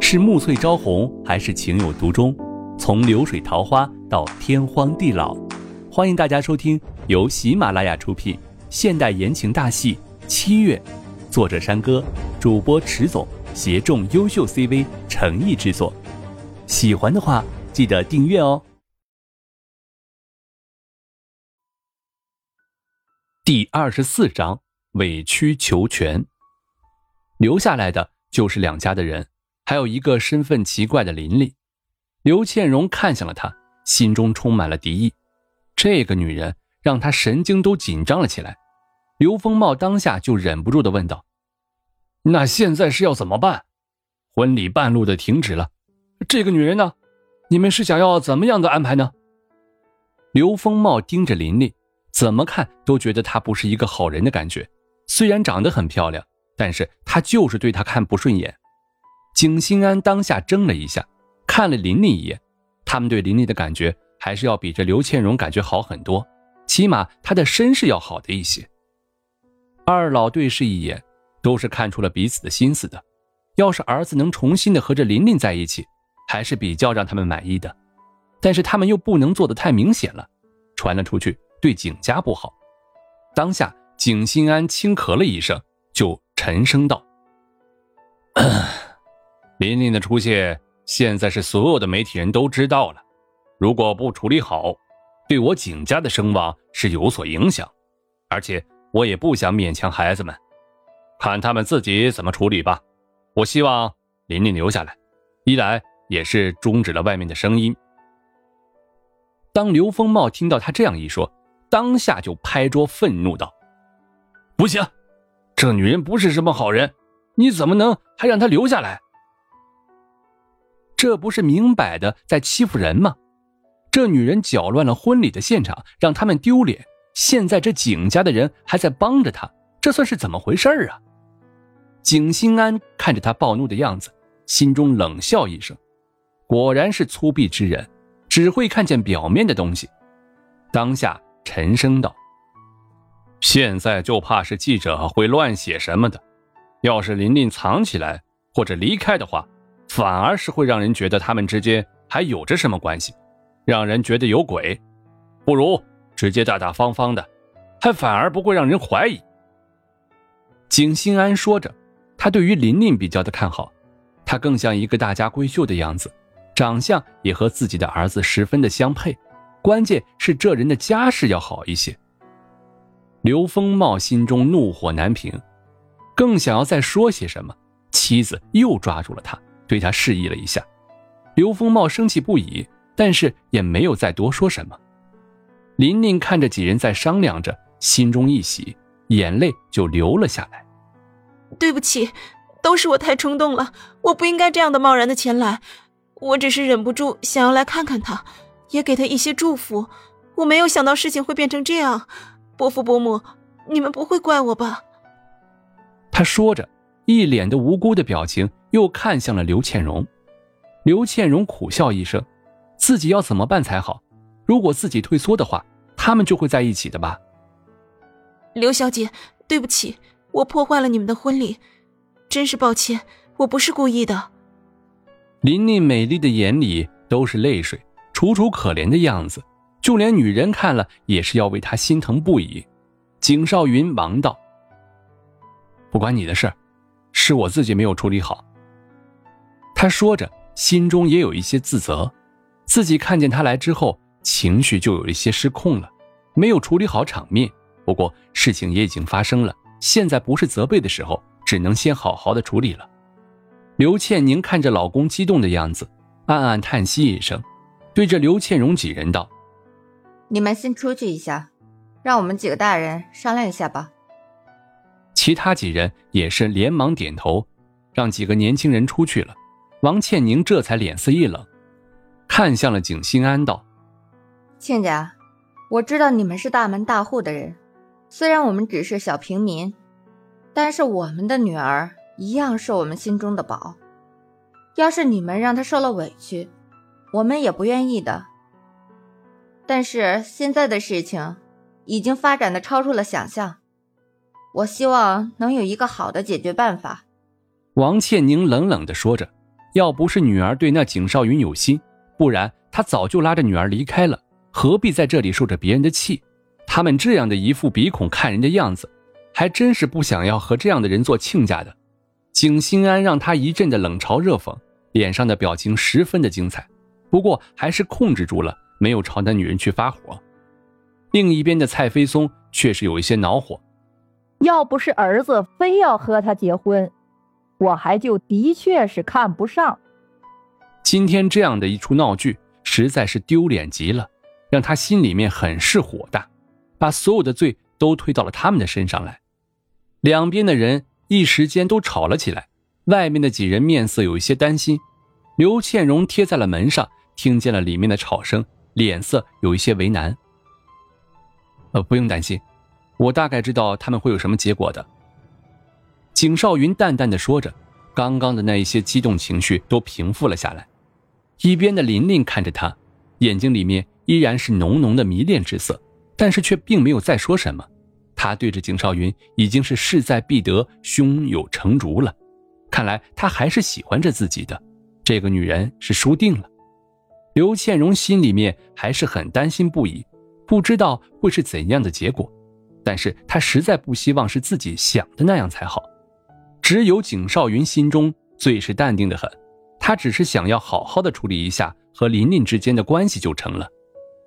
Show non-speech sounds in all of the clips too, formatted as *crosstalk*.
是暮翠朝红，还是情有独钟？从流水桃花到天荒地老，欢迎大家收听由喜马拉雅出品现代言情大戏《七月》，作者山歌，主播迟总，协众优秀 CV 诚意制作。喜欢的话，记得订阅哦。第二十四章委曲求全。留下来的就是两家的人，还有一个身份奇怪的琳琳。刘倩荣看向了她，心中充满了敌意。这个女人让他神经都紧张了起来。刘风茂当下就忍不住的问道：“那现在是要怎么办？婚礼半路的停止了，这个女人呢？你们是想要怎么样的安排呢？”刘风茂盯着琳琳，怎么看都觉得她不是一个好人的感觉。虽然长得很漂亮，但是他就是对她看不顺眼。景心安当下怔了一下。看了琳琳一眼，他们对琳琳的感觉还是要比这刘倩荣感觉好很多，起码她的身世要好的一些。二老对视一眼，都是看出了彼此的心思的。要是儿子能重新的和这琳琳在一起，还是比较让他们满意的。但是他们又不能做的太明显了，传了出去对景家不好。当下景心安轻咳了一声，就沉声道：“ *coughs* 琳琳的出现。”现在是所有的媒体人都知道了，如果不处理好，对我景家的声望是有所影响，而且我也不想勉强孩子们，看他们自己怎么处理吧。我希望琳琳留下来，一来也是终止了外面的声音。当刘风茂听到他这样一说，当下就拍桌愤怒道：“不行，这女人不是什么好人，你怎么能还让她留下来？”这不是明摆的在欺负人吗？这女人搅乱了婚礼的现场，让他们丢脸。现在这景家的人还在帮着她，这算是怎么回事啊？景心安看着他暴怒的样子，心中冷笑一声，果然是粗鄙之人，只会看见表面的东西。当下沉声道：“现在就怕是记者会乱写什么的，要是琳琳藏起来或者离开的话。”反而是会让人觉得他们之间还有着什么关系，让人觉得有鬼。不如直接大大方方的，还反而不会让人怀疑。景心安说着，他对于琳琳比较的看好，她更像一个大家闺秀的样子，长相也和自己的儿子十分的相配。关键是这人的家世要好一些。刘风茂心中怒火难平，更想要再说些什么，妻子又抓住了他。对他示意了一下，刘风茂生气不已，但是也没有再多说什么。琳琳看着几人在商量着，心中一喜，眼泪就流了下来。对不起，都是我太冲动了，我不应该这样的贸然的前来，我只是忍不住想要来看看他，也给他一些祝福。我没有想到事情会变成这样，伯父伯母，你们不会怪我吧？他说着。一脸的无辜的表情，又看向了刘倩荣。刘倩荣苦笑一声，自己要怎么办才好？如果自己退缩的话，他们就会在一起的吧？刘小姐，对不起，我破坏了你们的婚礼，真是抱歉，我不是故意的。琳琳美丽的眼里都是泪水，楚楚可怜的样子，就连女人看了也是要为她心疼不已。景少云忙道：“不关你的事。”是我自己没有处理好。他说着，心中也有一些自责，自己看见他来之后，情绪就有一些失控了，没有处理好场面。不过事情也已经发生了，现在不是责备的时候，只能先好好的处理了。刘倩宁看着老公激动的样子，暗暗叹息一声，对着刘倩荣几人道：“你们先出去一下，让我们几个大人商量一下吧。”其他几人也是连忙点头，让几个年轻人出去了。王倩宁这才脸色一冷，看向了景心安道：“亲家，我知道你们是大门大户的人，虽然我们只是小平民，但是我们的女儿一样是我们心中的宝。要是你们让她受了委屈，我们也不愿意的。但是现在的事情已经发展的超出了想象。”我希望能有一个好的解决办法。”王倩宁冷冷的说着，要不是女儿对那景少云有心，不然他早就拉着女儿离开了，何必在这里受着别人的气？他们这样的一副鼻孔看人的样子，还真是不想要和这样的人做亲家的。景心安让他一阵的冷嘲热讽，脸上的表情十分的精彩，不过还是控制住了，没有朝那女人去发火。另一边的蔡飞松却是有一些恼火，要不是儿子非要和他结婚。我还就的确是看不上。今天这样的一出闹剧，实在是丢脸极了，让他心里面很是火大，把所有的罪都推到了他们的身上来。两边的人一时间都吵了起来，外面的几人面色有一些担心。刘倩荣贴在了门上，听见了里面的吵声，脸色有一些为难。呃，不用担心，我大概知道他们会有什么结果的。景少云淡淡的说着，刚刚的那一些激动情绪都平复了下来。一边的琳琳看着他，眼睛里面依然是浓浓的迷恋之色，但是却并没有再说什么。他对着景少云已经是势在必得、胸有成竹了。看来他还是喜欢着自己的，这个女人是输定了。刘倩荣心里面还是很担心不已，不知道会是怎样的结果，但是她实在不希望是自己想的那样才好。只有景少云心中最是淡定的很，他只是想要好好的处理一下和琳琳之间的关系就成了，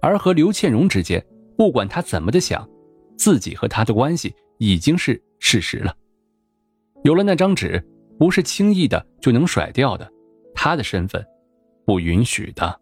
而和刘倩荣之间，不管他怎么的想，自己和他的关系已经是事实了。有了那张纸，不是轻易的就能甩掉的，他的身份，不允许的。